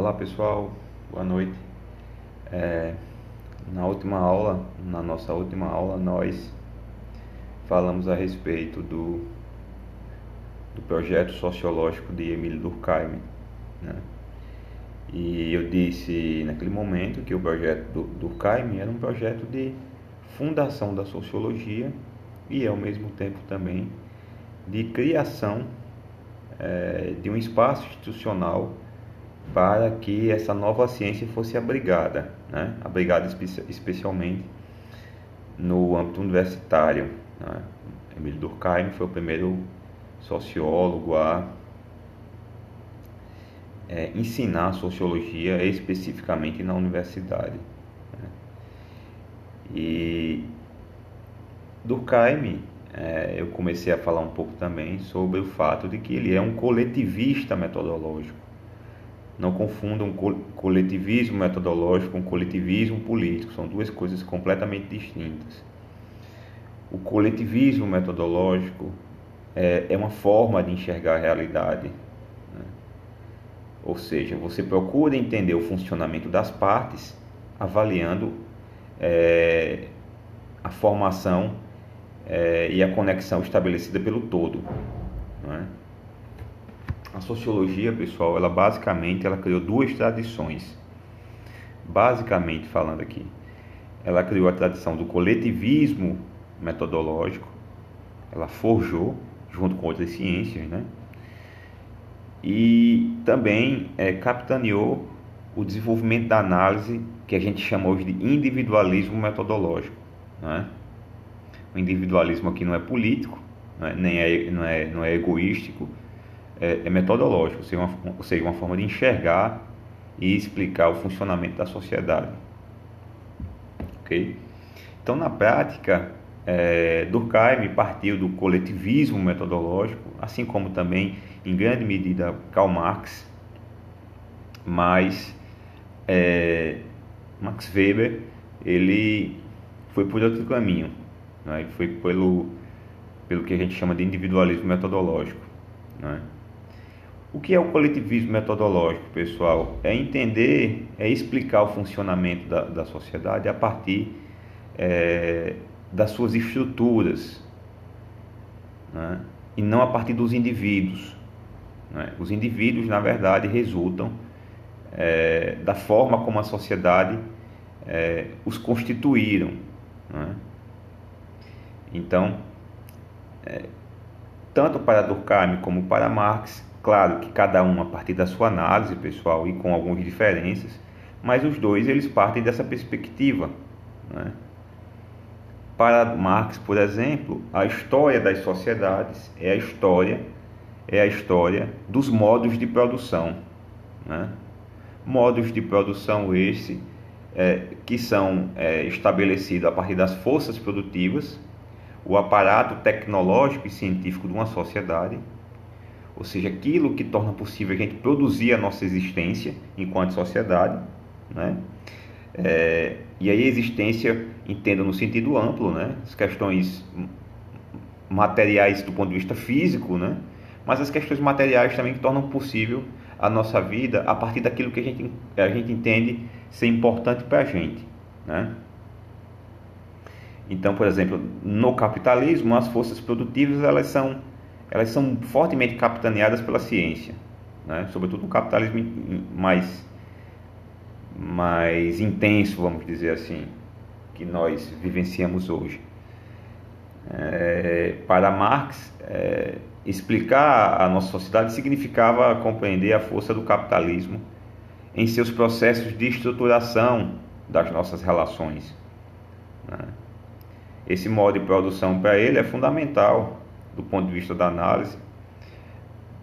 Olá pessoal, boa noite. É, na última aula, na nossa última aula, nós falamos a respeito do, do projeto sociológico de Emílio Durkheim. Né? E eu disse naquele momento que o projeto do Durkheim era um projeto de fundação da sociologia e ao mesmo tempo também de criação é, de um espaço institucional para que essa nova ciência fosse abrigada, né? abrigada espe especialmente no âmbito universitário. Né? Emílio Durkheim foi o primeiro sociólogo a é, ensinar sociologia especificamente na universidade. Né? E Durkheim, é, eu comecei a falar um pouco também sobre o fato de que ele é um coletivista metodológico. Não confundam coletivismo metodológico com coletivismo político, são duas coisas completamente distintas. O coletivismo metodológico é, é uma forma de enxergar a realidade. Né? Ou seja, você procura entender o funcionamento das partes avaliando é, a formação é, e a conexão estabelecida pelo todo. Não é? A sociologia, pessoal, ela basicamente ela criou duas tradições. Basicamente falando aqui, ela criou a tradição do coletivismo metodológico, ela forjou junto com outras ciências, né? E também é, capitaneou o desenvolvimento da análise que a gente chama hoje de individualismo metodológico, né? O individualismo aqui não é político, não é, nem é, não é, não é egoístico, é, é metodológico, ou seja, uma, ou seja, uma forma de enxergar e explicar o funcionamento da sociedade. Ok? Então, na prática, é, Durkheim partiu do coletivismo metodológico, assim como também, em grande medida, Karl Marx, mas é, Max Weber ele foi por outro caminho, né? foi pelo, pelo que a gente chama de individualismo metodológico. Né? O que é o coletivismo metodológico, pessoal? É entender, é explicar o funcionamento da, da sociedade a partir é, das suas estruturas né? e não a partir dos indivíduos. Né? Os indivíduos, na verdade, resultam é, da forma como a sociedade é, os constituíram. Né? Então, é, tanto para Durkheim como para Marx, Claro que cada um a partir da sua análise pessoal e com algumas diferenças, mas os dois eles partem dessa perspectiva. Né? Para Marx, por exemplo, a história das sociedades é a história é a história dos modos de produção, né? modos de produção esse é, que são é, estabelecidos a partir das forças produtivas, o aparato tecnológico e científico de uma sociedade ou seja, aquilo que torna possível a gente produzir a nossa existência enquanto sociedade, né? É, e aí a existência, entenda no sentido amplo, né? As questões materiais do ponto de vista físico, né? Mas as questões materiais também que tornam possível a nossa vida a partir daquilo que a gente, a gente entende ser importante para a gente, né? Então, por exemplo, no capitalismo, as forças produtivas elas são elas são fortemente capitaneadas pela ciência, né? sobretudo no capitalismo mais, mais intenso, vamos dizer assim, que nós vivenciamos hoje. É, para Marx, é, explicar a nossa sociedade significava compreender a força do capitalismo em seus processos de estruturação das nossas relações. Né? Esse modo de produção para ele é fundamental do ponto de vista da análise,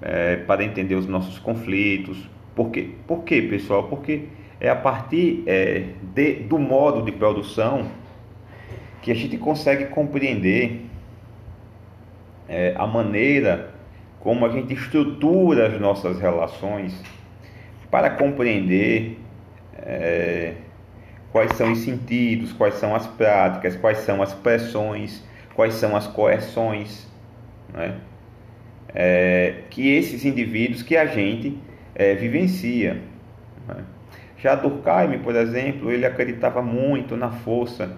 é, para entender os nossos conflitos. Por quê? Por quê, pessoal? Porque é a partir é, de, do modo de produção que a gente consegue compreender é, a maneira como a gente estrutura as nossas relações para compreender é, quais são os sentidos, quais são as práticas, quais são as pressões, quais são as coerções né? É, que esses indivíduos que a gente é, vivencia. Né? Já Durkheim, por exemplo, ele acreditava muito na força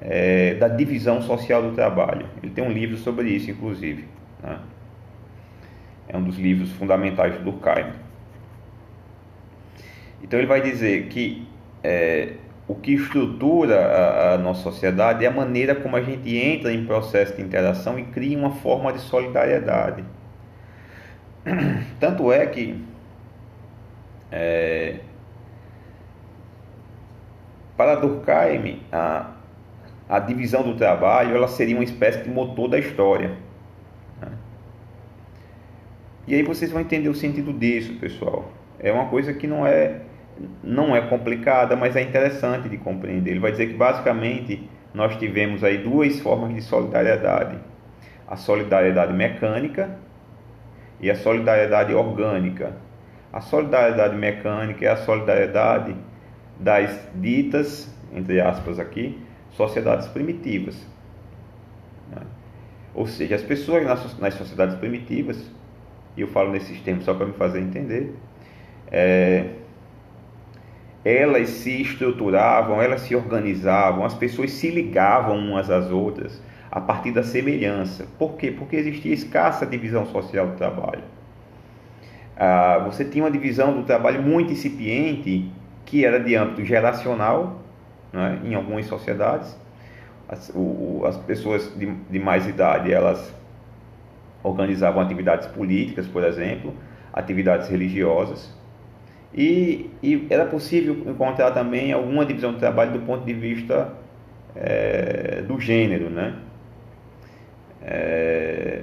é, da divisão social do trabalho. Ele tem um livro sobre isso, inclusive. Né? É um dos livros fundamentais do Durkheim. Então ele vai dizer que é, o que estrutura a, a, nossa sociedade é a maneira como a gente entra em processo de interação e cria uma forma de solidariedade. Tanto é que é, para Durkheim, a, a divisão do trabalho ela seria uma espécie de motor da história. Né? E aí vocês vão entender o sentido disso, pessoal. É uma coisa que não é não é complicada, mas é interessante de compreender. Ele vai dizer que basicamente nós tivemos aí duas formas de solidariedade: a solidariedade mecânica e a solidariedade orgânica. A solidariedade mecânica é a solidariedade das ditas, entre aspas aqui, sociedades primitivas. Ou seja, as pessoas nas, nas sociedades primitivas, e eu falo nesses termos só para me fazer entender, é, elas se estruturavam, elas se organizavam, as pessoas se ligavam umas às outras a partir da semelhança. Por quê? Porque existia escassa divisão social do trabalho. Ah, você tinha uma divisão do trabalho muito incipiente, que era de âmbito geracional, né, em algumas sociedades. As, o, as pessoas de, de mais idade, elas organizavam atividades políticas, por exemplo, atividades religiosas, e, e, era possível encontrar também alguma divisão do trabalho do ponto de vista é, do gênero, né? É,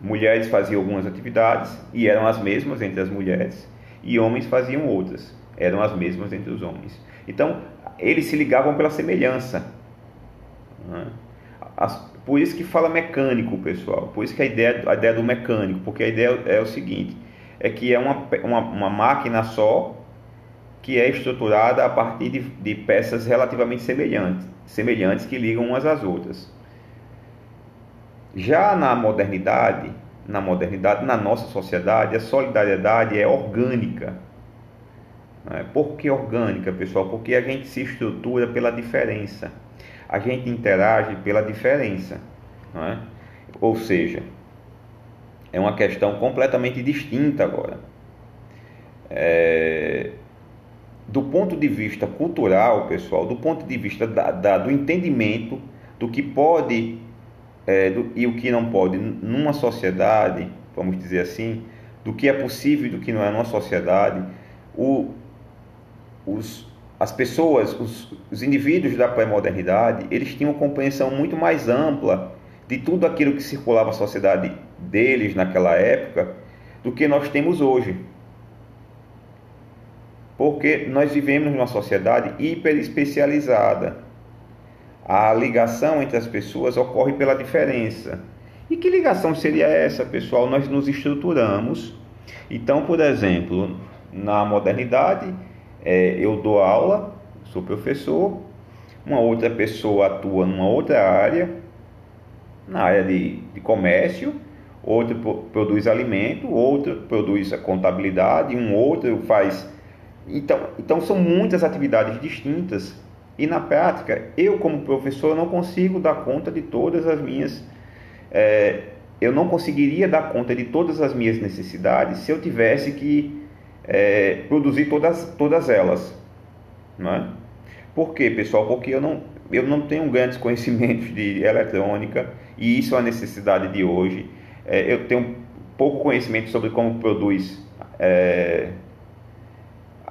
mulheres faziam algumas atividades e eram as mesmas entre as mulheres, e homens faziam outras, eram as mesmas entre os homens. Então, eles se ligavam pela semelhança. Né? As, por isso que fala mecânico, pessoal. Por isso que a ideia, a ideia do mecânico, porque a ideia é o seguinte: é que é uma, uma, uma máquina só que é estruturada a partir de, de peças relativamente semelhantes, semelhantes que ligam umas às outras. Já na modernidade, na modernidade, na nossa sociedade, a solidariedade é orgânica. É? Por que orgânica, pessoal? Porque a gente se estrutura pela diferença. A gente interage pela diferença. É? Ou seja, é uma questão completamente distinta agora. É, do ponto de vista cultural, pessoal, do ponto de vista da, da, do entendimento do que pode é, do, e o que não pode numa sociedade, vamos dizer assim, do que é possível e do que não é numa sociedade, o, os, as pessoas, os, os indivíduos da pré-modernidade, eles tinham uma compreensão muito mais ampla de tudo aquilo que circulava na sociedade deles naquela época do que nós temos hoje. Porque nós vivemos numa sociedade hiper especializada. A ligação entre as pessoas ocorre pela diferença. E que ligação seria essa, pessoal? Nós nos estruturamos. Então, por exemplo, na modernidade, é, eu dou aula, sou professor, uma outra pessoa atua numa outra área, na área de, de comércio, outro produz alimento, outro produz a contabilidade, um outro faz. Então, então são muitas atividades distintas e na prática eu como professor não consigo dar conta de todas as minhas é, eu não conseguiria dar conta de todas as minhas necessidades se eu tivesse que é, produzir todas, todas elas. Não é? Por quê, pessoal? Porque eu não, eu não tenho grandes conhecimentos de eletrônica e isso é uma necessidade de hoje. É, eu tenho pouco conhecimento sobre como produz, é,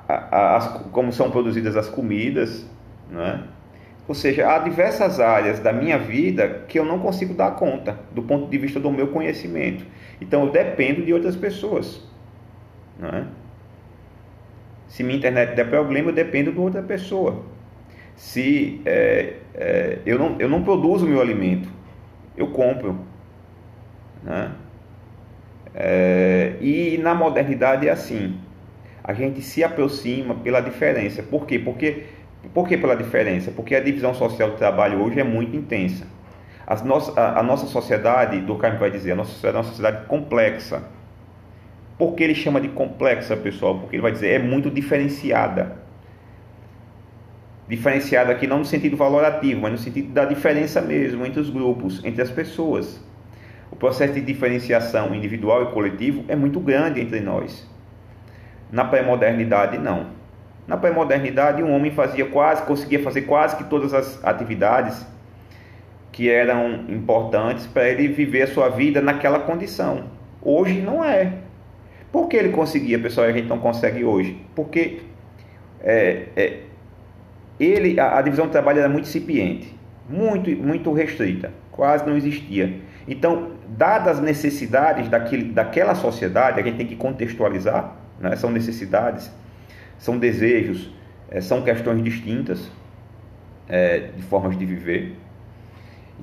as, como são produzidas as comidas, é? Ou seja, há diversas áreas da minha vida que eu não consigo dar conta do ponto de vista do meu conhecimento. Então eu dependo de outras pessoas. Não é? Se minha internet der problema, eu dependo de outra pessoa. Se é, é, eu, não, eu não produzo meu alimento, eu compro. Né? É, e na modernidade é assim. A gente se aproxima pela diferença. Por quê? Porque, por que pela diferença? Porque a divisão social do trabalho hoje é muito intensa. As nossa, a, a nossa sociedade, Carmo vai dizer, a nossa sociedade é uma sociedade complexa. Por que ele chama de complexa, pessoal? Porque ele vai dizer é muito diferenciada. Diferenciada aqui não no sentido valorativo, mas no sentido da diferença mesmo entre os grupos, entre as pessoas. O processo de diferenciação individual e coletivo é muito grande entre nós. Na pré-modernidade, não. Na pré-modernidade, um homem fazia quase, conseguia fazer quase que todas as atividades que eram importantes para ele viver a sua vida naquela condição. Hoje não é. Por que ele conseguia, pessoal, e a gente não consegue hoje? Porque é, é, ele, a, a, divisão de trabalho era muito incipiente, muito, muito restrita, quase não existia. Então, dadas as necessidades daquele, daquela sociedade, a gente tem que contextualizar, né? são necessidades, são desejos, é, são questões distintas é, de formas de viver.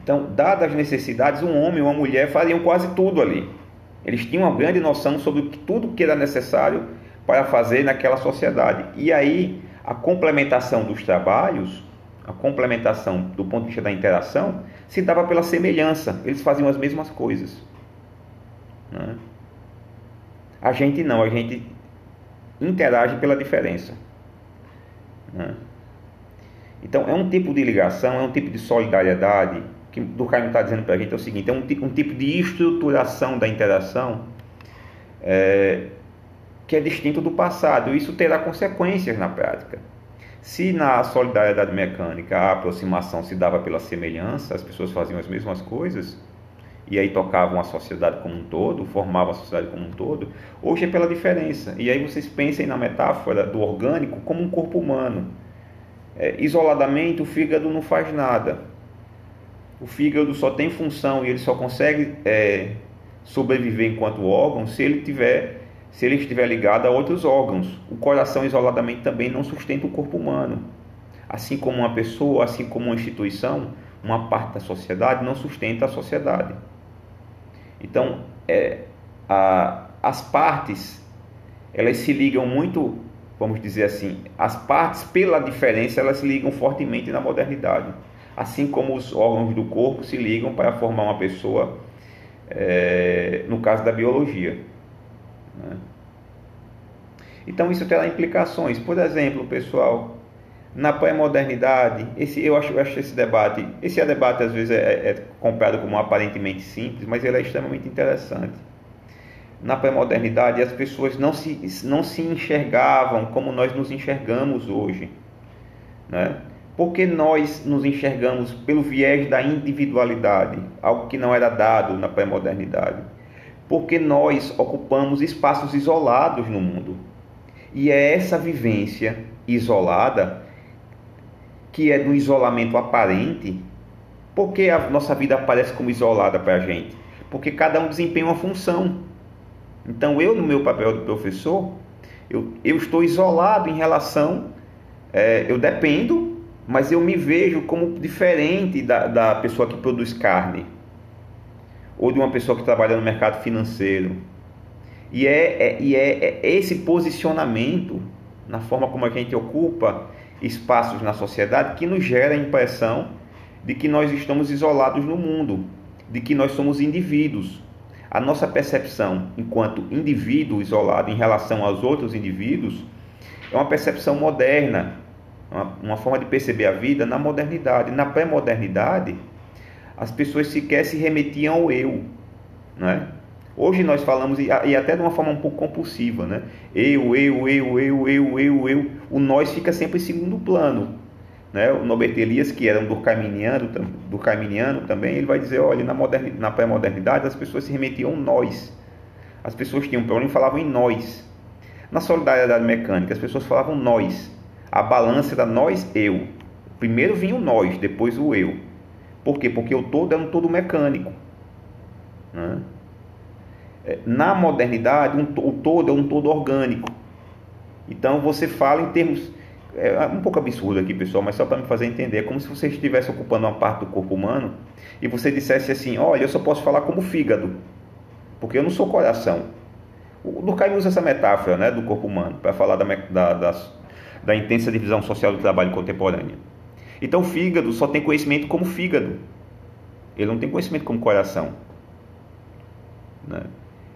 Então, dadas as necessidades, um homem ou uma mulher fariam quase tudo ali. Eles tinham uma grande noção sobre tudo que era necessário para fazer naquela sociedade. E aí, a complementação dos trabalhos, a complementação do ponto de vista da interação, se dava pela semelhança. Eles faziam as mesmas coisas. Né? A gente não, a gente interage pela diferença. Né? Então, é um tipo de ligação, é um tipo de solidariedade que Durkheim está dizendo para a gente é o seguinte: é um, um, tipo de estruturação da interação é, que é distinto do passado. Isso terá consequências na prática. Se na solidariedade mecânica a aproximação se dava pela semelhança, as pessoas faziam as mesmas coisas e aí tocavam a sociedade como um todo, formavam a sociedade como um todo, hoje é pela diferença. E aí vocês pensem na metáfora do orgânico como um corpo humano. É, isoladamente, o fígado não faz nada o fígado só tem função e ele só consegue é, sobreviver enquanto órgão se ele tiver se ele estiver ligado a outros órgãos. O coração isoladamente também não sustenta o corpo humano. Assim como uma pessoa, assim como uma instituição, uma parte da sociedade não sustenta a sociedade. Então, é, a, as partes elas se ligam muito, vamos dizer assim, as partes pela diferença elas se ligam fortemente na modernidade assim como os órgãos do corpo se ligam para formar uma pessoa, é, no caso da biologia. Então isso terá implicações. Por exemplo, pessoal, na pré-modernidade, esse, eu, acho, eu acho esse debate, esse debate às vezes é, é, é comprado como aparentemente simples, mas ele é extremamente interessante. Na pré-modernidade, as pessoas não se, não se enxergavam como nós nos enxergamos hoje. Né? Porque nós nos enxergamos pelo viés da individualidade, algo que não era dado na pré-modernidade. Porque nós ocupamos espaços isolados no mundo. E é essa vivência isolada, que é do isolamento aparente, porque a nossa vida aparece como isolada para a gente? Porque cada um desempenha uma função. Então, eu, no meu papel de professor, eu, eu estou isolado em relação, é, eu dependo mas eu me vejo como diferente da, da pessoa que produz carne ou de uma pessoa que trabalha no mercado financeiro. E é, é e é, é, esse posicionamento na forma como a gente ocupa espaços na sociedade que nos gera a impressão de que nós estamos isolados no mundo, de que nós somos indivíduos. A nossa percepção enquanto indivíduo isolado em relação aos outros indivíduos é uma percepção moderna, uma, uma forma de perceber a vida na modernidade. Na pré-modernidade, as pessoas sequer se remetiam ao eu, né? Hoje nós falamos, e até de uma forma um pouco compulsiva, né? Eu, eu, eu, eu, eu, eu, eu. O nós fica sempre em segundo plano. Né? O Norbert Elias, que era um durkheimiano, durkheimiano também, ele vai dizer, olha, na, na pré-modernidade as pessoas se remetiam nós. As pessoas tinham um problema e falavam em nós. Na solidariedade mecânica, as pessoas falavam nós. A balança era nós-eu. Primeiro vinha o nós, depois o eu. Por quê? Porque o todo é um todo mecânico. Né? É, na modernidade, um, o todo é um todo orgânico. Então você fala em termos. É um pouco absurdo aqui, pessoal, mas só para me fazer entender. É como se você estivesse ocupando uma parte do corpo humano e você dissesse assim: Olha, eu só posso falar como fígado, porque eu não sou coração. O Durkheim usa essa metáfora né, do corpo humano para falar da, da, das, da intensa divisão social do trabalho contemporânea. Então, o fígado só tem conhecimento como fígado. Ele não tem conhecimento como coração. Né?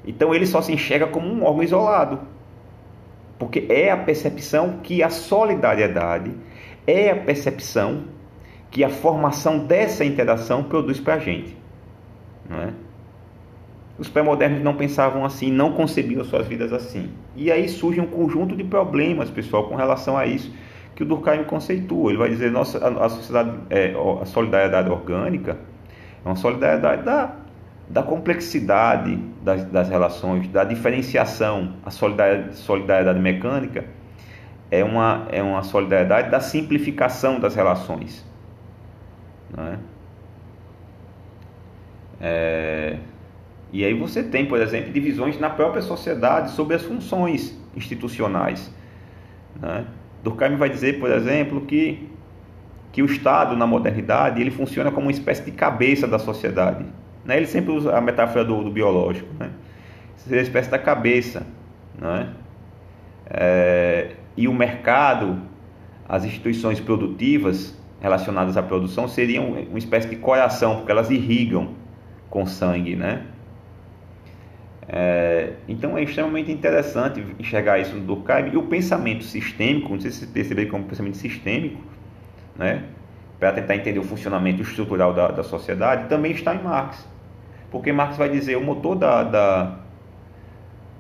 Então ele só se enxerga como um órgão isolado. Porque é a percepção que a solidariedade é a percepção que a formação dessa interação produz para a gente. Não é? Os pré-modernos não pensavam assim, não concebiam suas vidas assim. E aí surge um conjunto de problemas, pessoal, com relação a isso que o Durkheim conceitua. Ele vai dizer nossa a, a sociedade, é, a solidariedade orgânica é uma solidariedade da, da complexidade das, das relações, da diferenciação. A solidariedade, solidariedade mecânica é uma, é uma solidariedade da simplificação das relações. Não é? É, e aí você tem, por exemplo, divisões na própria sociedade sobre as funções institucionais. Né? Durkheim vai dizer, por exemplo, que, que o Estado, na modernidade, ele funciona como uma espécie de cabeça da sociedade. Né? Ele sempre usa a metáfora do, do biológico. Né? Seria a espécie da cabeça. Né? É, e o mercado, as instituições produtivas relacionadas à produção seriam uma espécie de coração, porque elas irrigam com sangue, né? É, então é extremamente interessante enxergar isso no Durkheim e o pensamento sistêmico, não sei se vocês perceberam como pensamento sistêmico, né, para tentar entender o funcionamento estrutural da, da sociedade, também está em Marx. Porque Marx vai dizer o motor da, da,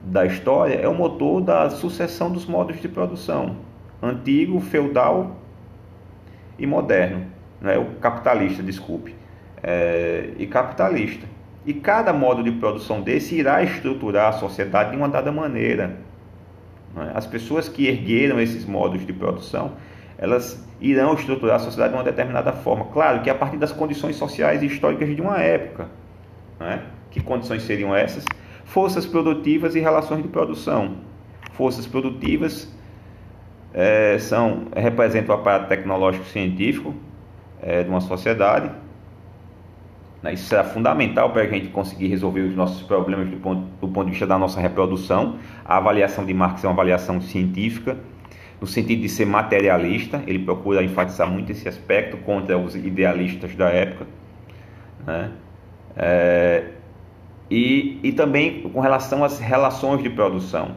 da história é o motor da sucessão dos modos de produção, antigo, feudal e moderno, né, o capitalista, desculpe, é, e capitalista. E cada modo de produção desse irá estruturar a sociedade de uma dada maneira. É? As pessoas que ergueram esses modos de produção, elas irão estruturar a sociedade de uma determinada forma. Claro que a partir das condições sociais e históricas de uma época. É? Que condições seriam essas? Forças produtivas e relações de produção. Forças produtivas é, são, representam o aparato tecnológico científico é, de uma sociedade né? Isso será fundamental para a gente conseguir resolver os nossos problemas do ponto, do ponto de vista da nossa reprodução. A avaliação de Marx é uma avaliação científica, no sentido de ser materialista, ele procura enfatizar muito esse aspecto contra os idealistas da época. Né? É, e, e também com relação às relações de produção.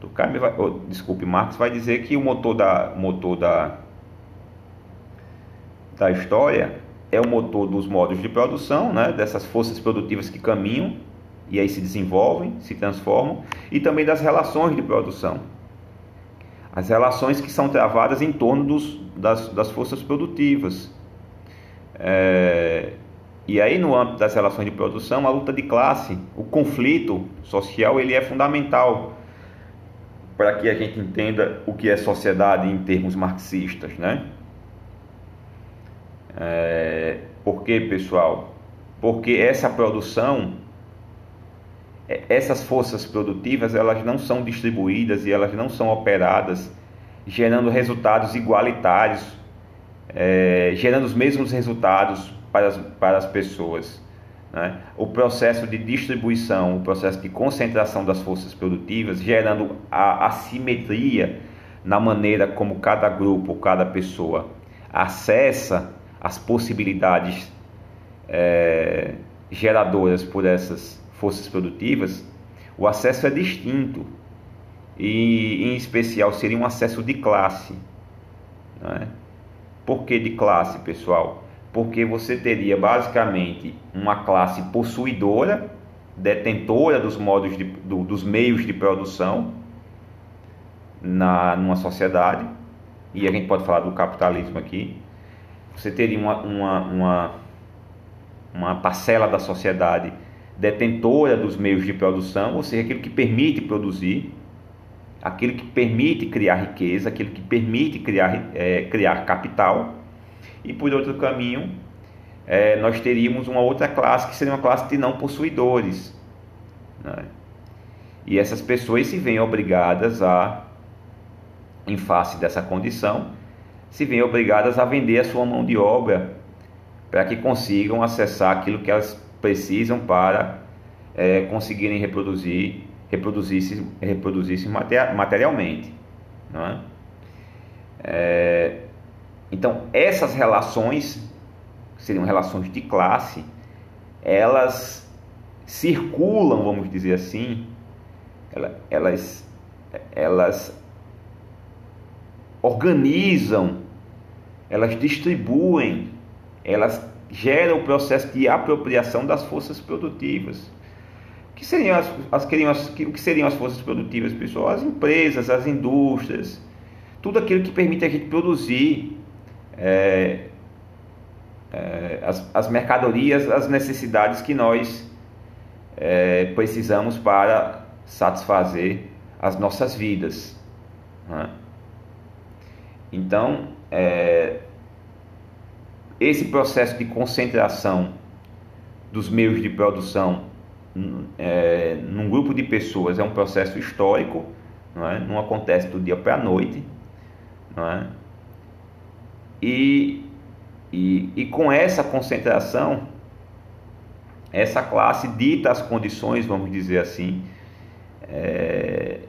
Durkheim vai, oh, desculpe, Marx vai dizer que o motor da, motor da, da história é o motor dos modos de produção, né, dessas forças produtivas que caminham e aí se desenvolvem, se transformam, e também das relações de produção. As relações que são travadas em torno dos, das, das forças produtivas. É, e aí, no âmbito das relações de produção, a luta de classe, o conflito social, ele é fundamental para que a gente entenda o que é sociedade em termos marxistas, né? É, por que, pessoal? Porque essa produção, é, essas forças produtivas, elas não são distribuídas e elas não são operadas gerando resultados igualitários, é, gerando os mesmos resultados para as, para as pessoas. Né? O processo de distribuição, o processo de concentração das forças produtivas, gerando a assimetria na maneira como cada grupo, cada pessoa acessa as possibilidades é, geradoras por essas forças produtivas, o acesso é distinto e, em especial, seria um acesso de classe. Né? Por que de classe, pessoal? Porque você teria basicamente uma classe possuidora, detentora dos modos de, do, dos meios de produção na numa sociedade, e a gente pode falar do capitalismo aqui, você teria uma, uma, uma, uma parcela da sociedade detentora dos meios de produção, ou seja, aquilo que permite produzir, aquilo que permite criar riqueza, aquilo que permite criar, é, criar capital, e por outro caminho, é, nós teríamos uma outra classe que seria uma classe de não possuidores. Né? E essas pessoas se veem obrigadas a, em face dessa condição, se veem obrigadas a vender a sua mão de obra para que consigam acessar aquilo que elas precisam para é, conseguirem reproduzir, reproduzir-se reproduzir materialmente. Não é? É, então, essas relações, que seriam relações de classe, elas circulam, vamos dizer assim, elas, elas organizam, elas distribuem, elas geram o processo de apropriação das forças produtivas. O que seriam as, as, as, o que seriam as forças produtivas, pessoal? As empresas, as indústrias, tudo aquilo que permite a gente produzir é, é, as, as mercadorias, as necessidades que nós é, precisamos para satisfazer as nossas vidas. Né? Então, é, esse processo de concentração dos meios de produção é, num grupo de pessoas é um processo histórico, não, é? não acontece do dia para a noite. Não é? E, e, e com essa concentração, essa classe dita as condições, vamos dizer assim, é,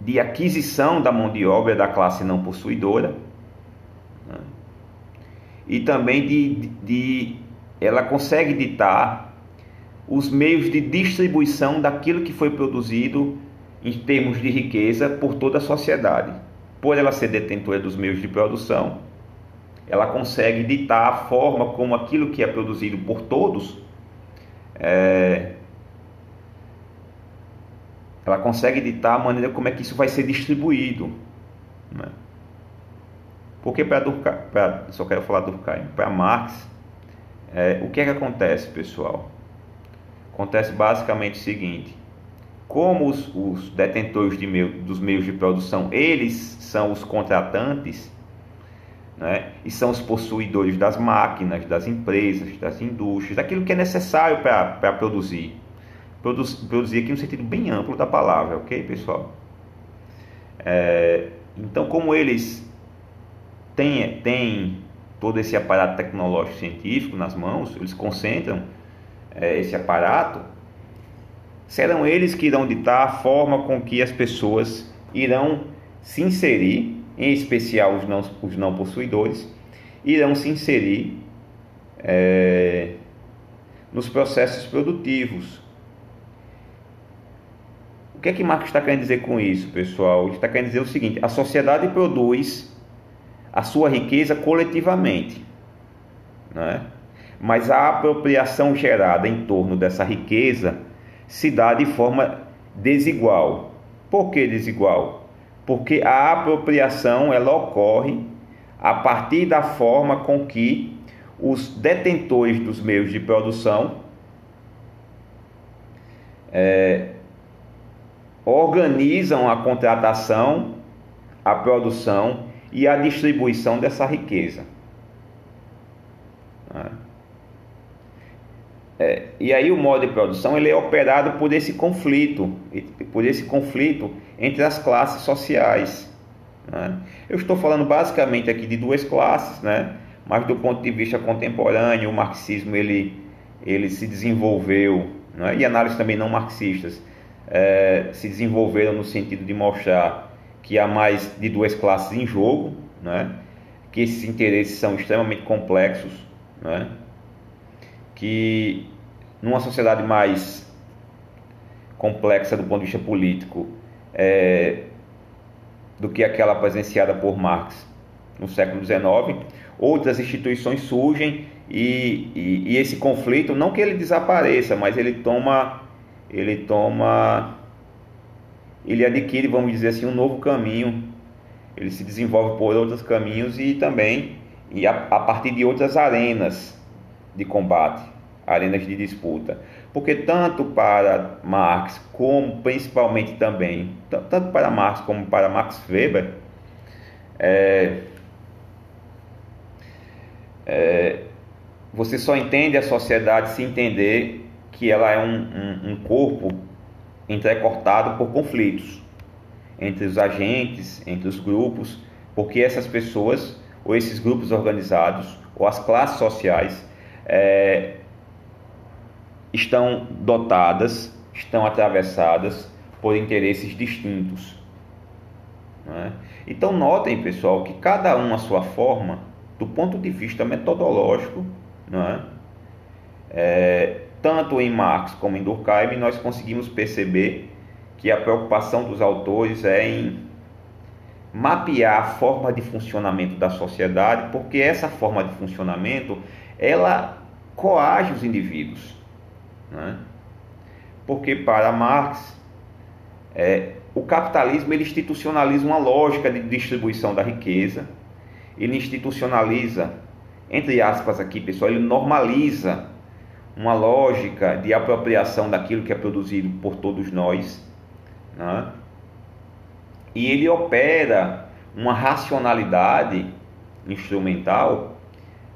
de aquisição da mão de obra da classe não possuidora né? e também de, de, de, ela consegue ditar os meios de distribuição daquilo que foi produzido em termos de riqueza por toda a sociedade. Por ela ser detentora dos meios de produção, ela consegue ditar a forma como aquilo que é produzido por todos é, ela consegue ditar a maneira como é que isso vai ser distribuído. Né? Porque para Durkheim, só quero falar Durkheim, para Marx, é, o que é que acontece, pessoal? Acontece basicamente o seguinte: como os, os detentores de meio, dos meios de produção, eles são os contratantes, né? e são os possuidores das máquinas, das empresas, das indústrias, daquilo que é necessário para produzir produzir aqui no sentido bem amplo da palavra, ok, pessoal? É, então, como eles têm, têm todo esse aparato tecnológico científico nas mãos, eles concentram é, esse aparato, serão eles que irão ditar a forma com que as pessoas irão se inserir, em especial os não, os não possuidores, irão se inserir é, nos processos produtivos, o que é que Marx está querendo dizer com isso, pessoal? Ele está querendo dizer o seguinte: a sociedade produz a sua riqueza coletivamente, né? mas a apropriação gerada em torno dessa riqueza se dá de forma desigual. Por que desigual? Porque a apropriação ela ocorre a partir da forma com que os detentores dos meios de produção é, organizam a contratação, a produção e a distribuição dessa riqueza. Né? É, e aí o modo de produção ele é operado por esse conflito, por esse conflito entre as classes sociais. Né? Eu estou falando basicamente aqui de duas classes, né? mas do ponto de vista contemporâneo, o marxismo ele, ele se desenvolveu, né? e análises também não marxistas, é, se desenvolveram no sentido de mostrar que há mais de duas classes em jogo, né? que esses interesses são extremamente complexos, né? Que numa sociedade mais complexa do ponto de vista político é, do que aquela presenciada por Marx no século XIX, outras instituições surgem e, e, e esse conflito, não que ele desapareça, mas ele toma ele toma, ele adquire, vamos dizer assim, um novo caminho, ele se desenvolve por outros caminhos e também e a, a partir de outras arenas de combate, arenas de disputa. Porque tanto para Marx, como principalmente também, tanto para Marx como para Max Weber, é, é, você só entende a sociedade se entender que ela é um, um, um corpo entrecortado por conflitos entre os agentes, entre os grupos, porque essas pessoas ou esses grupos organizados ou as classes sociais é, estão dotadas, estão atravessadas por interesses distintos. É? Então notem, pessoal, que cada um a sua forma, do ponto de vista metodológico, não é? É, tanto em Marx como em Durkheim, nós conseguimos perceber que a preocupação dos autores é em mapear a forma de funcionamento da sociedade, porque essa forma de funcionamento ela coage os indivíduos. Né? Porque para Marx, é, o capitalismo ele institucionaliza uma lógica de distribuição da riqueza, ele institucionaliza, entre aspas aqui pessoal, ele normaliza uma lógica de apropriação daquilo que é produzido por todos nós, né? e ele opera uma racionalidade instrumental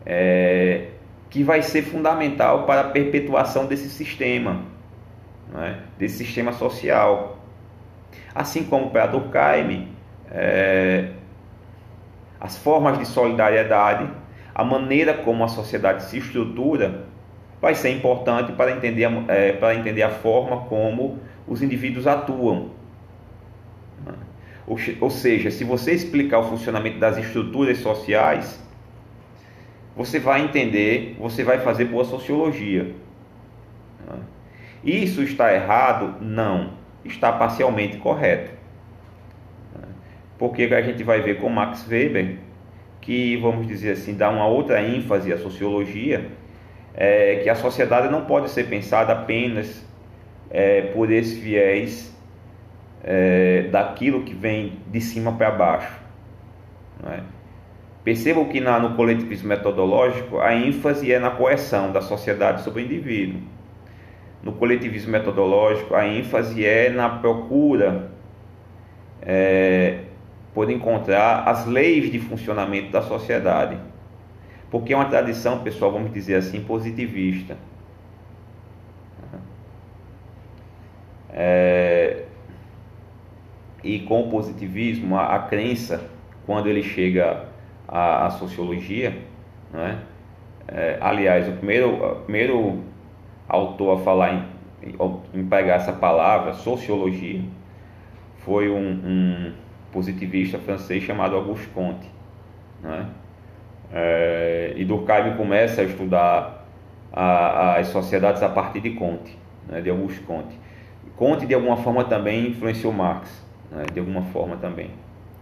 é, que vai ser fundamental para a perpetuação desse sistema, é? desse sistema social. Assim como para Durkheim, é, as formas de solidariedade, a maneira como a sociedade se estrutura, vai ser importante para entender, é, para entender a forma como os indivíduos atuam. Ou, ou seja, se você explicar o funcionamento das estruturas sociais, você vai entender, você vai fazer boa sociologia. Isso está errado? Não. Está parcialmente correto. Porque a gente vai ver com Max Weber, que vamos dizer assim, dá uma outra ênfase à sociologia, é, que a sociedade não pode ser pensada apenas é, por esse viés é, daquilo que vem de cima para baixo. É? Percebam que na, no coletivismo metodológico a ênfase é na coerção da sociedade sobre o indivíduo. No coletivismo metodológico a ênfase é na procura é, por encontrar as leis de funcionamento da sociedade. Porque é uma tradição, pessoal, vamos dizer assim, positivista. É, e com o positivismo, a, a crença, quando ele chega à sociologia, né? É, aliás, o primeiro, o primeiro autor a falar em, em pegar essa palavra, sociologia, foi um, um positivista francês chamado Auguste Comte. Né? É, e Durkheim começa a estudar a, as sociedades a partir de Comte, né, de Auguste Comte. Comte, de alguma forma, também influenciou Marx né, de alguma forma também.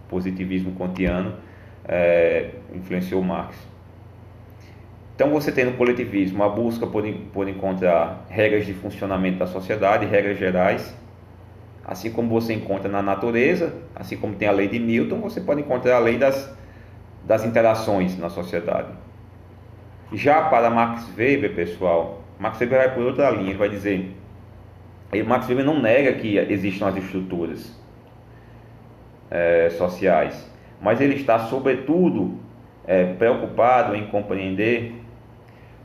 Positivismo kantiano é, influenciou Marx. Então você tem no coletivismo a busca por, por encontrar regras de funcionamento da sociedade, regras gerais, assim como você encontra na natureza, assim como tem a lei de Newton, você pode encontrar a lei das, das interações na sociedade. Já para Max Weber, pessoal, Max Weber vai por outra linha, ele vai dizer, Max Weber não nega que existam as estruturas, é, sociais, mas ele está, sobretudo, é, preocupado em compreender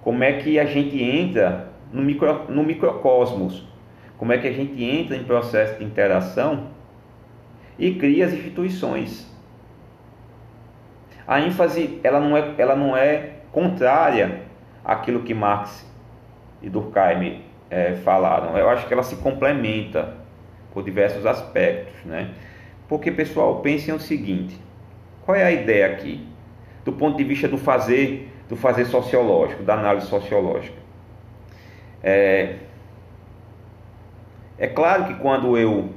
como é que a gente entra no, micro, no microcosmos, como é que a gente entra em processo de interação e cria as instituições. A ênfase ela não é, ela não é contrária àquilo que Marx e Durkheim é, falaram. Eu acho que ela se complementa por diversos aspectos, né? Porque, pessoal, pensem o seguinte: qual é a ideia aqui? Do ponto de vista do fazer, do fazer sociológico, da análise sociológica. É, é claro que quando eu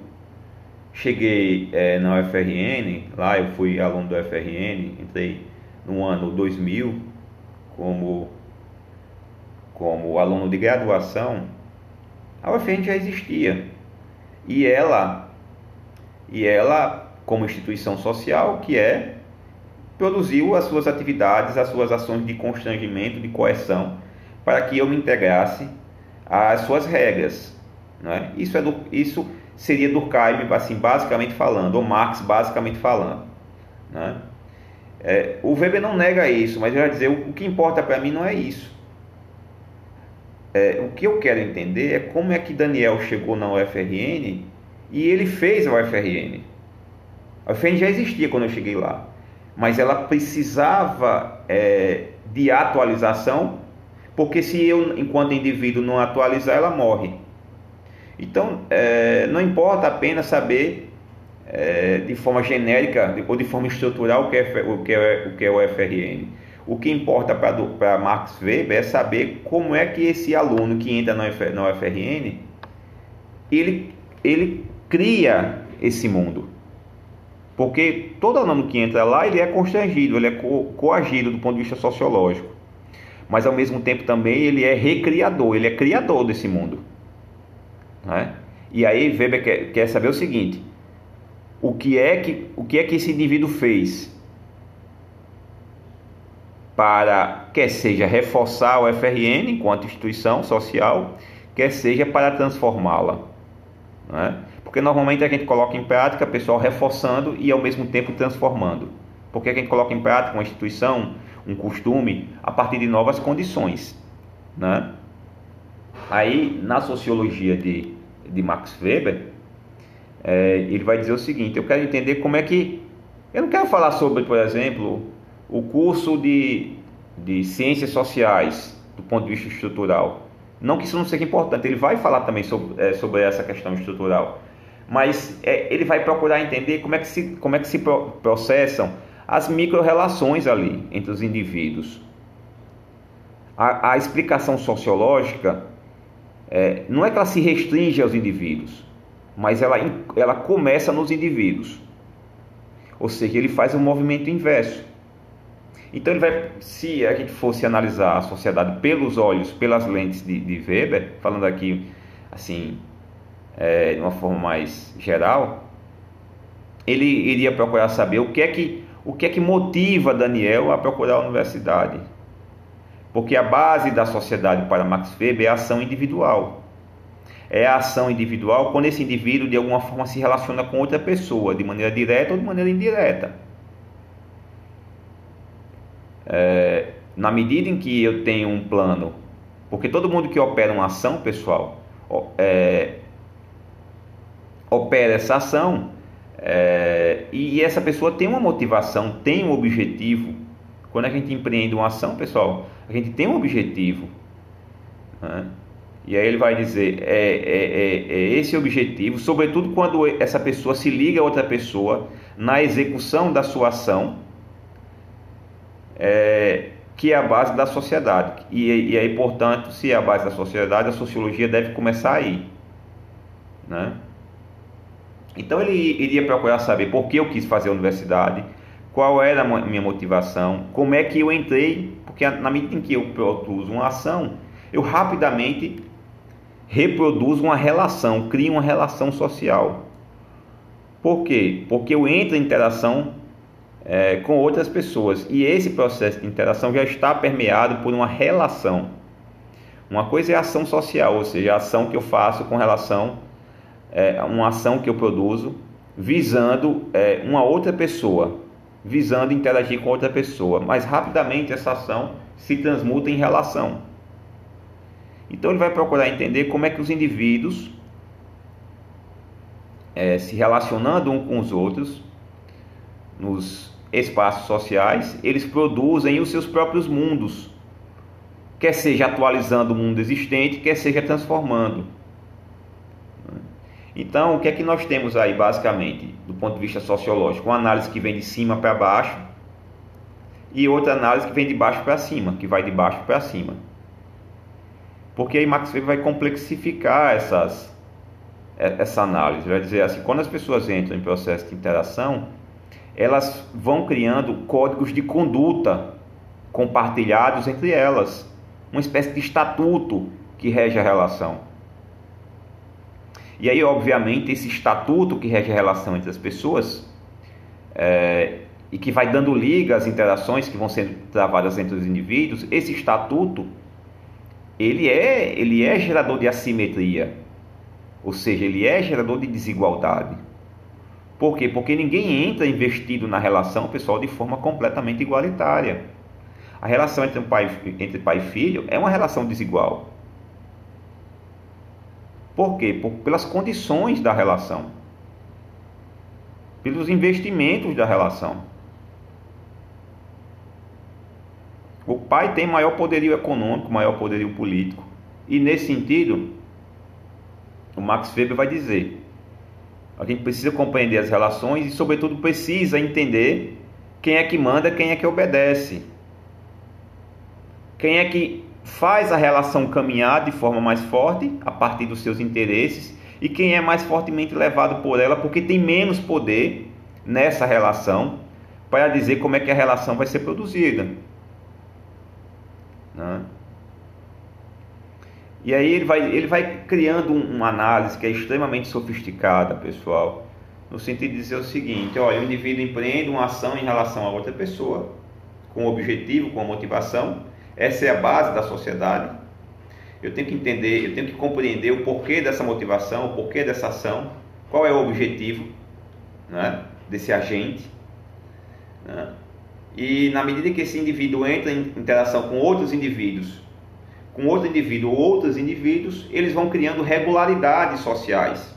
cheguei é, na UFRN, lá eu fui aluno do UFRN, entrei no ano 2000 como, como aluno de graduação, a UFRN já existia. E ela e ela, como instituição social, que é, produziu as suas atividades, as suas ações de constrangimento, de coerção, para que eu me integrasse às suas regras. Né? Isso, é do, isso seria Durkheim, assim, basicamente falando, ou Marx, basicamente falando. Né? É, o Weber não nega isso, mas eu vou dizer, o, o que importa para mim não é isso. É, o que eu quero entender é como é que Daniel chegou na UFRN e ele fez a UFRN. A UFRN já existia quando eu cheguei lá, mas ela precisava é, de atualização, porque se eu, enquanto indivíduo, não atualizar, ela morre. Então, é, não importa apenas saber é, de forma genérica ou de forma estrutural o que é o, que é, o, que é o FRN. O que importa para Max Weber é saber como é que esse aluno que entra na, UFRN ele, ele cria esse mundo. Porque todo aluno que entra lá, ele é constrangido, ele é co coagido do ponto de vista sociológico. Mas ao mesmo tempo também ele é recriador, ele é criador desse mundo. Né? E aí Weber quer, quer saber o seguinte: o que é que, o que é que esse indivíduo fez para quer seja reforçar o FRN enquanto instituição social, quer seja para transformá-la, né? Porque normalmente a gente coloca em prática, pessoal reforçando e ao mesmo tempo transformando. Porque a gente coloca em prática uma instituição, um costume a partir de novas condições, né? Aí na sociologia de, de Max Weber, é, ele vai dizer o seguinte: eu quero entender como é que. Eu não quero falar sobre, por exemplo, o curso de, de ciências sociais do ponto de vista estrutural. Não que isso não seja importante, ele vai falar também sobre, é, sobre essa questão estrutural. Mas é, ele vai procurar entender como é que se, como é que se processam as micro-relações ali entre os indivíduos. A, a explicação sociológica é, não é que ela se restringe aos indivíduos, mas ela, ela começa nos indivíduos. Ou seja, ele faz um movimento inverso. Então ele vai, se a gente fosse analisar a sociedade pelos olhos, pelas lentes de, de Weber, falando aqui assim, é, de uma forma mais geral, ele iria procurar saber o que é que o que é que motiva Daniel a procurar a universidade. Porque a base da sociedade para Max Weber é a ação individual é a ação individual quando esse indivíduo de alguma forma se relaciona com outra pessoa, de maneira direta ou de maneira indireta. É, na medida em que eu tenho um plano, porque todo mundo que opera uma ação, pessoal, é, opera essa ação é, e essa pessoa tem uma motivação, tem um objetivo. Quando a gente empreende uma ação, pessoal, a gente tem um objetivo. Né? E aí ele vai dizer, é, é, é, é esse objetivo, sobretudo quando essa pessoa se liga a outra pessoa na execução da sua ação, é, que é a base da sociedade. E, e aí, portanto, se é a base da sociedade, a sociologia deve começar aí. Né? Então ele iria procurar saber por que eu quis fazer a universidade, qual era a minha motivação, como é que eu entrei, porque na medida em que eu produzo uma ação, eu rapidamente reproduz uma relação, cria uma relação social. Por quê? Porque eu entro em interação é, com outras pessoas e esse processo de interação já está permeado por uma relação. Uma coisa é a ação social, ou seja, a ação que eu faço com relação é, uma ação que eu produzo visando é, uma outra pessoa, visando interagir com outra pessoa, mas rapidamente essa ação se transmuta em relação. Então ele vai procurar entender como é que os indivíduos, é, se relacionando uns com os outros, nos espaços sociais, eles produzem os seus próprios mundos, quer seja atualizando o mundo existente, quer seja transformando. Então, o que é que nós temos aí, basicamente, do ponto de vista sociológico? Uma análise que vem de cima para baixo e outra análise que vem de baixo para cima, que vai de baixo para cima. Porque aí Max Weber vai complexificar essas, essa análise. Vai dizer assim, quando as pessoas entram em processo de interação, elas vão criando códigos de conduta compartilhados entre elas, uma espécie de estatuto que rege a relação. E aí, obviamente, esse estatuto que rege a relação entre as pessoas é, e que vai dando liga às interações que vão sendo travadas entre os indivíduos, esse estatuto ele é, ele é gerador de assimetria, ou seja, ele é gerador de desigualdade. Por quê? Porque ninguém entra investido na relação, pessoal, de forma completamente igualitária. A relação entre, pai, entre pai e filho é uma relação desigual. Por quê? Por, pelas condições da relação, pelos investimentos da relação. O pai tem maior poderio econômico, maior poderio político. E nesse sentido, o Max Weber vai dizer: a gente precisa compreender as relações e, sobretudo, precisa entender quem é que manda, quem é que obedece. Quem é que faz a relação caminhar de forma mais forte a partir dos seus interesses e quem é mais fortemente levado por ela porque tem menos poder nessa relação para dizer como é que a relação vai ser produzida. Né? E aí ele vai, ele vai criando uma análise que é extremamente sofisticada, pessoal, no sentido de dizer o seguinte: olha, o indivíduo empreende uma ação em relação a outra pessoa, com objetivo, com motivação. Essa é a base da sociedade. Eu tenho que entender, eu tenho que compreender o porquê dessa motivação, o porquê dessa ação, qual é o objetivo né, desse agente. Né? E na medida que esse indivíduo entra em interação com outros indivíduos, com outro indivíduo ou outros indivíduos, eles vão criando regularidades sociais.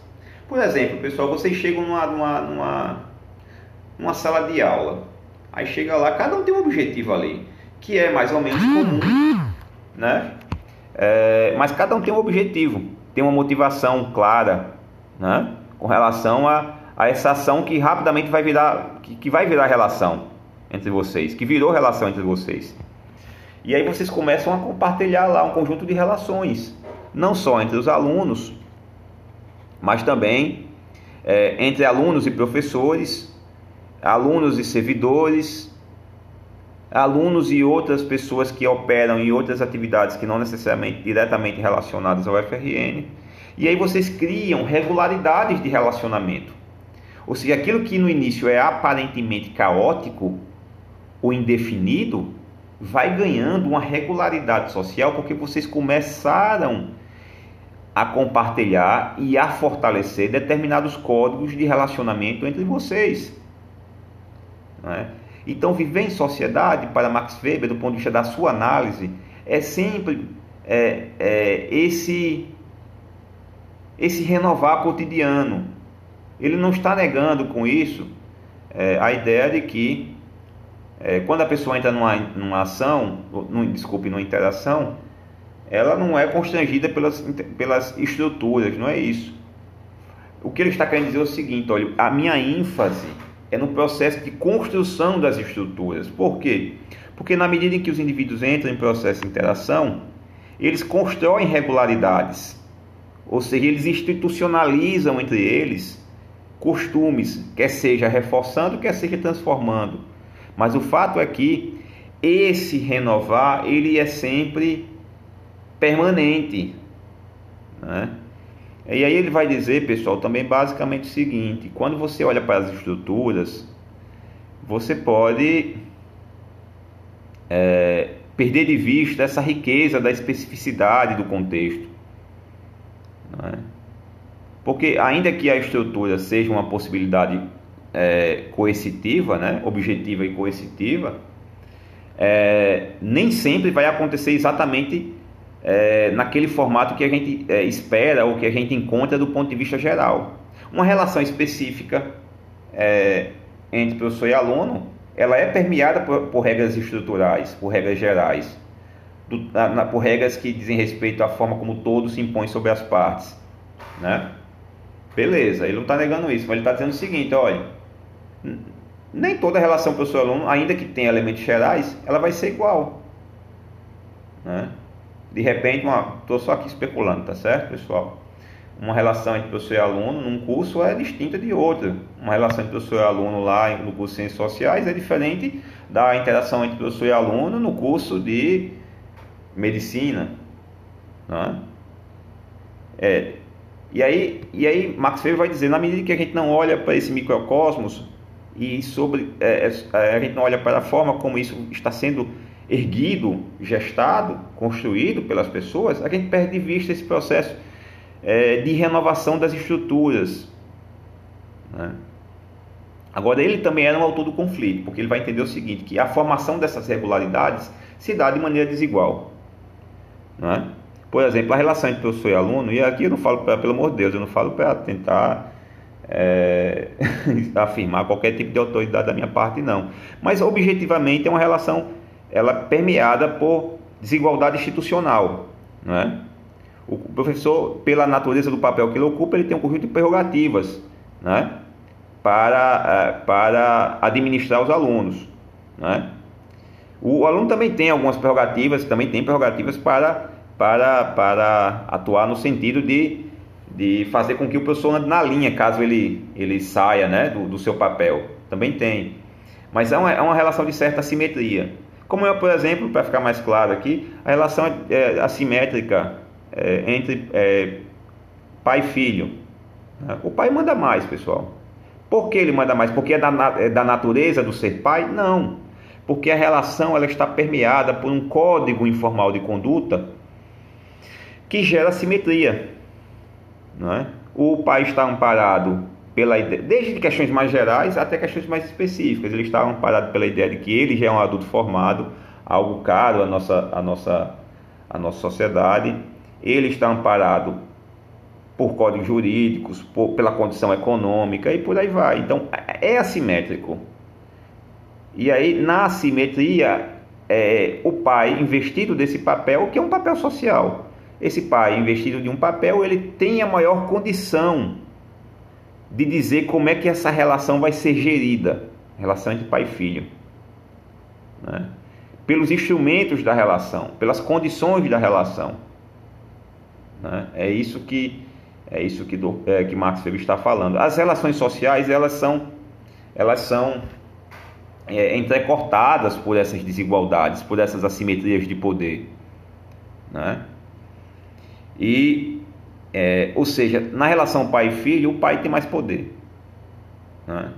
Por exemplo, pessoal, vocês chegam numa, numa, numa, numa sala de aula, aí chega lá, cada um tem um objetivo ali, que é mais ou menos comum, né? É, mas cada um tem um objetivo, tem uma motivação clara, né? Com relação a, a essa ação que rapidamente vai virar, que, que vai virar relação entre vocês, que virou relação entre vocês. E aí vocês começam a compartilhar lá um conjunto de relações, não só entre os alunos, mas também é, entre alunos e professores, alunos e servidores, alunos e outras pessoas que operam em outras atividades que não necessariamente diretamente relacionadas ao FRN. E aí vocês criam regularidades de relacionamento. Ou seja, aquilo que no início é aparentemente caótico, o indefinido vai ganhando uma regularidade social porque vocês começaram a compartilhar e a fortalecer determinados códigos de relacionamento entre vocês. É? Então, viver em sociedade, para Max Weber, do ponto de vista da sua análise, é sempre é, é, esse, esse renovar cotidiano. Ele não está negando com isso é, a ideia de que é, quando a pessoa entra numa, numa ação, num, desculpe, numa interação, ela não é constrangida pelas, pelas estruturas, não é isso. O que ele está querendo dizer é o seguinte: olha, a minha ênfase é no processo de construção das estruturas. Por quê? Porque na medida em que os indivíduos entram em processo de interação, eles constroem regularidades, ou seja, eles institucionalizam entre eles costumes, quer seja reforçando, quer seja transformando. Mas o fato é que esse renovar ele é sempre permanente, né? E aí ele vai dizer, pessoal, também basicamente o seguinte: quando você olha para as estruturas, você pode é, perder de vista essa riqueza da especificidade do contexto. Né? Porque, ainda que a estrutura seja uma possibilidade é, coercitiva, né, objetiva e coercitiva, é, nem sempre vai acontecer exatamente é, naquele formato que a gente é, espera ou que a gente encontra do ponto de vista geral. Uma relação específica é, entre professor e aluno, ela é permeada por, por regras estruturais, por regras gerais, do, na, por regras que dizem respeito à forma como todo se impõe sobre as partes, né? Beleza, ele não está negando isso, mas ele está dizendo o seguinte, olha, nem toda relação professor-aluno, ainda que tenha elementos gerais, ela vai ser igual. Né? De repente, estou só aqui especulando, tá certo, pessoal? Uma relação entre professor e aluno num curso é distinta de outra. Uma relação entre professor e aluno lá no curso de Ciências Sociais é diferente da interação entre professor e aluno no curso de Medicina. Né? É, e aí, e aí Max Weber vai dizer, na medida que a gente não olha para esse microcosmos e sobre é, é, a gente não olha para a forma como isso está sendo erguido, gestado, construído pelas pessoas, a gente perde de vista esse processo é, de renovação das estruturas. Né? Agora, ele também era um autor do conflito, porque ele vai entender o seguinte, que a formação dessas regularidades se dá de maneira desigual. Né? Por exemplo, a relação entre professor e aluno, e aqui eu não falo, pra, pelo amor de Deus, eu não falo para tentar é, afirmar qualquer tipo de autoridade da minha parte, não. Mas objetivamente é uma relação ela permeada por desigualdade institucional. Né? O professor, pela natureza do papel que ele ocupa, ele tem um conjunto de prerrogativas né? para, é, para administrar os alunos. Né? O aluno também tem algumas prerrogativas, também tem prerrogativas para, para, para atuar no sentido de, de fazer com que o professor ande na linha, caso ele, ele saia né, do, do seu papel. Também tem. Mas é uma, é uma relação de certa simetria. Como é, por exemplo, para ficar mais claro aqui, a relação é, assimétrica é, entre é, pai e filho. O pai manda mais, pessoal. Por que ele manda mais? Porque é da, é da natureza do ser pai? Não. Porque a relação ela está permeada por um código informal de conduta que gera simetria. É? O pai está amparado pela ideia, desde questões mais gerais até questões mais específicas. Ele está amparado pela ideia de que ele já é um adulto formado, algo caro à nossa, à nossa, à nossa sociedade. Ele está amparado por códigos jurídicos, por, pela condição econômica e por aí vai. Então é assimétrico. E aí, na assimetria, é, o pai investido desse papel, que é um papel social. Esse pai investido de um papel, ele tem a maior condição de dizer como é que essa relação vai ser gerida, relação entre pai e filho. Né? Pelos instrumentos da relação, pelas condições da relação. Né? É isso que é isso que, do, é, que Marx Weber está falando. As relações sociais elas são elas são é, entrecortadas por essas desigualdades, por essas assimetrias de poder, né? E é, ou seja, na relação pai e filho, o pai tem mais poder. Né?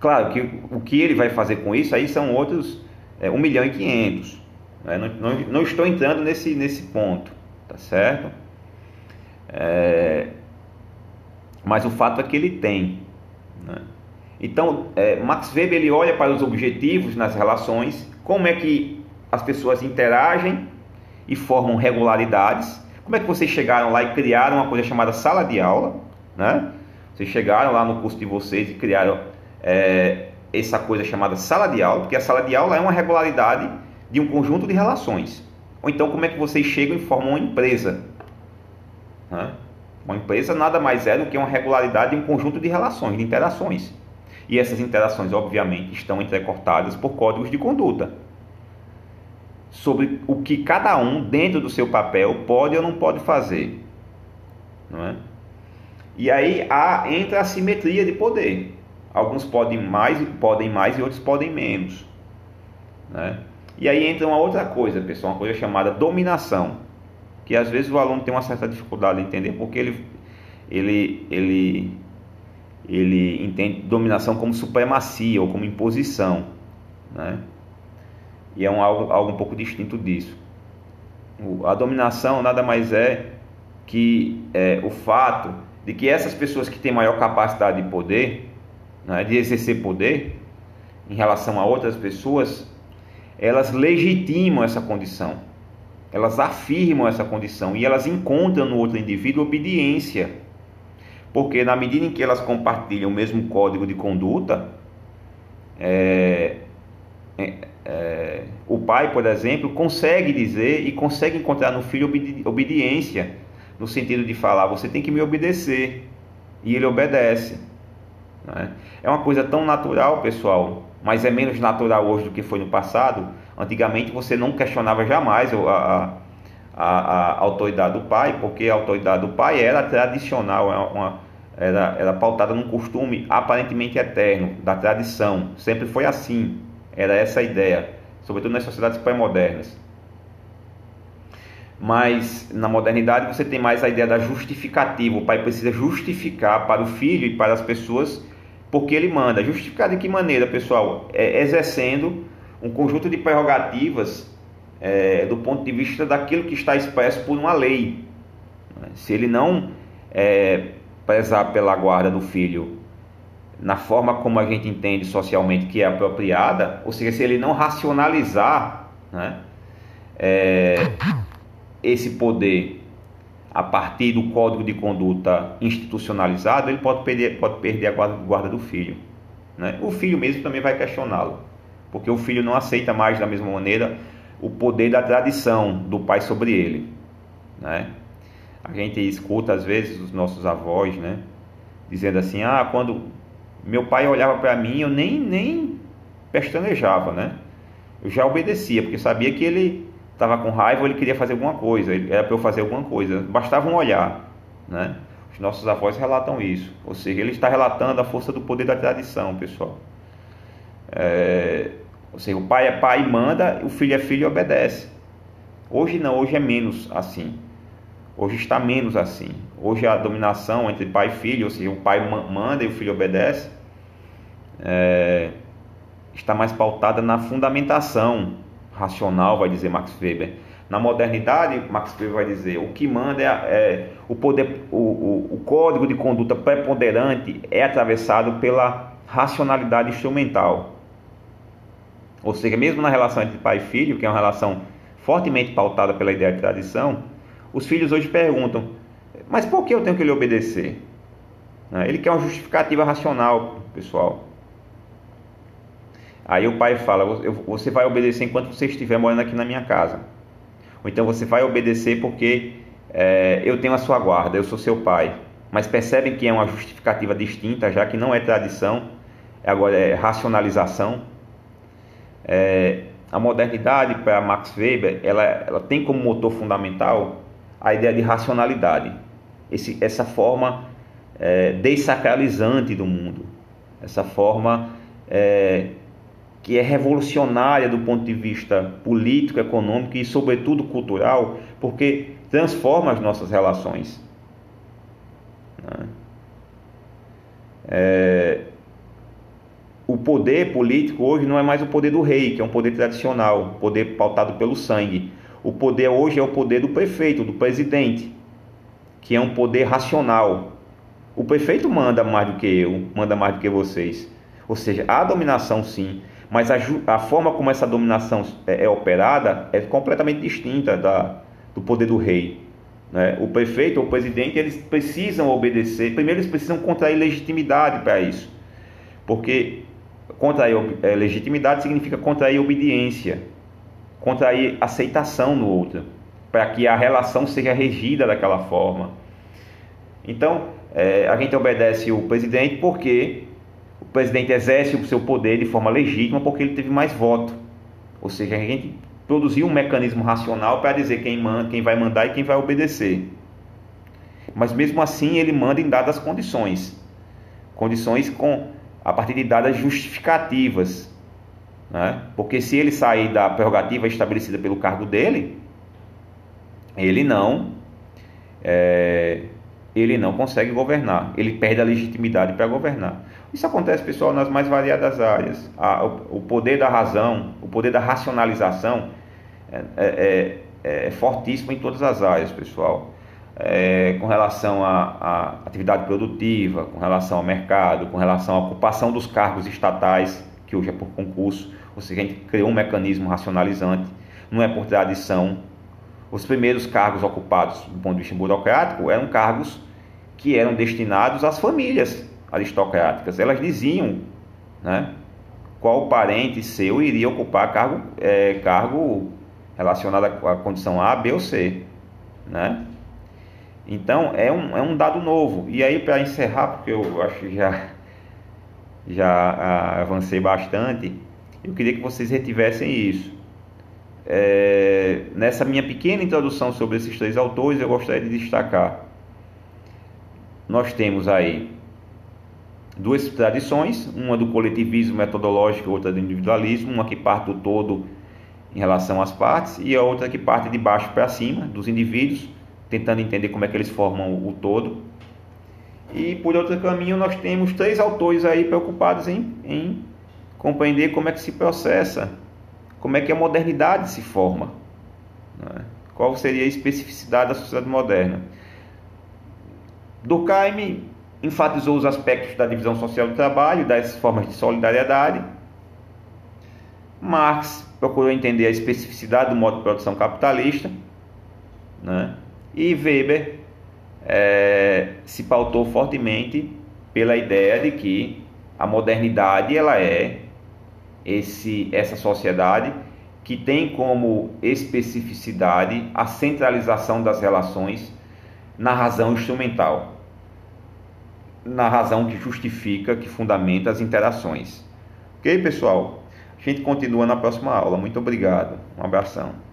Claro que o que ele vai fazer com isso aí são outros é, 1 milhão e 500. Né? Não, não, não, estou entrando nesse, nesse ponto, tá certo? É, mas o fato é que ele tem. Né? Então, é, Max Weber ele olha para os objetivos nas relações, como é que as pessoas interagem e formam regularidades como é que vocês chegaram lá e criaram uma coisa chamada sala de aula, né? Vocês chegaram lá no curso de vocês e criaram é, essa coisa chamada sala de aula, porque a sala de aula é uma regularidade de um conjunto de relações. Ou então, como é que vocês chegam e formam uma empresa? Né? Uma empresa nada mais é do que uma regularidade de um conjunto de relações, de interações. E essas interações, obviamente, estão entrecortadas por códigos de conduta sobre o que cada um, dentro do seu papel, pode ou não pode fazer. Não é? E aí há, entra a simetria de poder. Alguns podem mais, podem mais e outros podem menos. Né? E aí entra uma outra coisa, pessoal, uma coisa chamada dominação. Que às vezes o aluno tem uma certa dificuldade de entender porque ele, ele, ele, ele entende dominação como supremacia ou como imposição. Né? E é um, algo, algo um pouco distinto disso. O, a dominação nada mais é que é, o fato de que essas pessoas que têm maior capacidade de poder, né, de exercer poder em relação a outras pessoas, elas legitimam essa condição, elas afirmam essa condição e elas encontram no outro indivíduo obediência, porque na medida em que elas compartilham o mesmo código de conduta, é, é, é, o pai, por exemplo, consegue dizer e consegue encontrar no filho obedi obediência, no sentido de falar: você tem que me obedecer, e ele obedece. É? é uma coisa tão natural, pessoal, mas é menos natural hoje do que foi no passado. Antigamente você não questionava jamais a, a, a, autoridade do pai, porque a autoridade do pai era tradicional, uma, uma, era, era pautada num costume aparentemente eterno, da tradição, sempre foi assim. Era essa a ideia, sobretudo nas sociedades pré-modernas. Mas na modernidade você tem mais a ideia da justificativa. O pai precisa justificar para o filho e para as pessoas porque ele manda. Justificar de que maneira, pessoal? É exercendo um conjunto de prerrogativas é, do ponto de vista daquilo que está expresso por uma lei. Se ele não é, prezar pela guarda do filho na forma como a gente entende socialmente que é apropriada, ou seja, se ele não racionalizar né, é, esse poder a partir do código de conduta institucionalizado, ele pode perder, pode perder a guarda, guarda do filho. Né? O filho mesmo também vai questioná-lo, porque o filho não aceita mais da mesma maneira o poder da tradição do pai sobre ele. Né? A gente escuta às vezes os nossos avós, né, dizendo assim: ah, quando meu pai olhava para mim, eu nem, nem pestanejava, né? eu já obedecia, porque sabia que ele estava com raiva ou ele queria fazer alguma coisa, era para eu fazer alguma coisa, bastava um olhar, né? Os nossos avós relatam isso, ou seja, ele está relatando a força do poder da tradição, pessoal. É, ou seja, o pai é pai e manda, o filho é filho e obedece. Hoje não, hoje é menos assim. Hoje está menos assim. Hoje a dominação entre pai e filho, ou seja, o pai manda e o filho obedece, é, está mais pautada na fundamentação racional, vai dizer Max Weber. Na modernidade, Max Weber vai dizer, o que manda é, é o poder, o, o, o código de conduta preponderante é atravessado pela racionalidade instrumental. Ou seja, mesmo na relação entre pai e filho, que é uma relação fortemente pautada pela ideia de tradição, os filhos hoje perguntam: mas por que eu tenho que lhe obedecer? Né? Ele quer uma justificativa racional, pessoal. Aí o pai fala: você vai obedecer enquanto você estiver morando aqui na minha casa. Ou então você vai obedecer porque é, eu tenho a sua guarda, eu sou seu pai. Mas percebem que é uma justificativa distinta, já que não é tradição, é agora é racionalização. É, a modernidade, para Max Weber, ela, ela tem como motor fundamental a ideia de racionalidade, esse, essa forma é, desacralizante do mundo, essa forma é, que é revolucionária do ponto de vista político, econômico e, sobretudo, cultural, porque transforma as nossas relações. Né? É, o poder político hoje não é mais o poder do rei, que é um poder tradicional, poder pautado pelo sangue. O poder hoje é o poder do prefeito, do presidente, que é um poder racional. O prefeito manda mais do que eu, manda mais do que vocês. Ou seja, há dominação sim, mas a, a forma como essa dominação é, é, operada é completamente distinta da, do poder do rei. Né? O prefeito ou o presidente eles precisam obedecer, primeiro eles precisam contrair legitimidade para isso, porque contrair é, legitimidade significa contrair obediência contrair aceitação no outro, para que a relação seja regida daquela forma. Então, é, a gente obedece o presidente porque o presidente exerce o seu poder de forma legítima porque ele teve mais voto. Ou seja, a gente produziu um mecanismo racional para dizer quem, manda, quem vai mandar e quem vai obedecer. Mas mesmo assim ele manda em dadas condições. Condições com a partir de dadas justificativas né? Porque se ele sair da prerrogativa estabelecida pelo cargo dele, ele não é, ele não consegue governar, ele perde a legitimidade para governar. Isso acontece, pessoal, nas mais variadas áreas. A, o, o, poder da razão, o poder da racionalização é, é, é, é fortíssimo em todas as áreas, pessoal. É, com relação à atividade produtiva, com relação ao mercado, com relação à ocupação dos cargos estatais, que hoje é por concurso, ou seja, a gente criou um mecanismo racionalizante, não é por tradição. Os primeiros cargos ocupados do ponto de vista burocrático eram cargos que eram destinados às famílias aristocráticas. Elas diziam né, qual parente seu iria ocupar cargo, é, cargo relacionado à condição A, B ou C. Né? Então é um, é um dado novo. E aí, para encerrar, porque eu acho que já, já ah, avancei bastante, eu queria que vocês retivessem isso. É, nessa minha pequena introdução sobre esses três autores, eu gostaria de destacar. Nós temos aí duas tradições, uma do coletivismo metodológico, outra do individualismo, uma que parte do todo em relação às partes e a outra que parte de baixo para cima, dos indivíduos, tentando entender como é que eles formam o todo. E por outro caminho, nós temos três autores aí preocupados em, em compreender como é que se processa, como é que a modernidade se forma, né? qual seria a especificidade da sociedade moderna. Durkheim enfatizou os aspectos da divisão social do trabalho, das formas de solidariedade. Marx procurou entender a especificidade do modo de produção capitalista. Né? E Weber é, se pautou fortemente pela ideia de que a modernidade ela é esse, essa sociedade que tem como especificidade a centralização das relações na razão instrumental, na razão que justifica, que fundamenta as interações. Ok, pessoal? A gente continua na próxima aula. Muito obrigado. Um abração.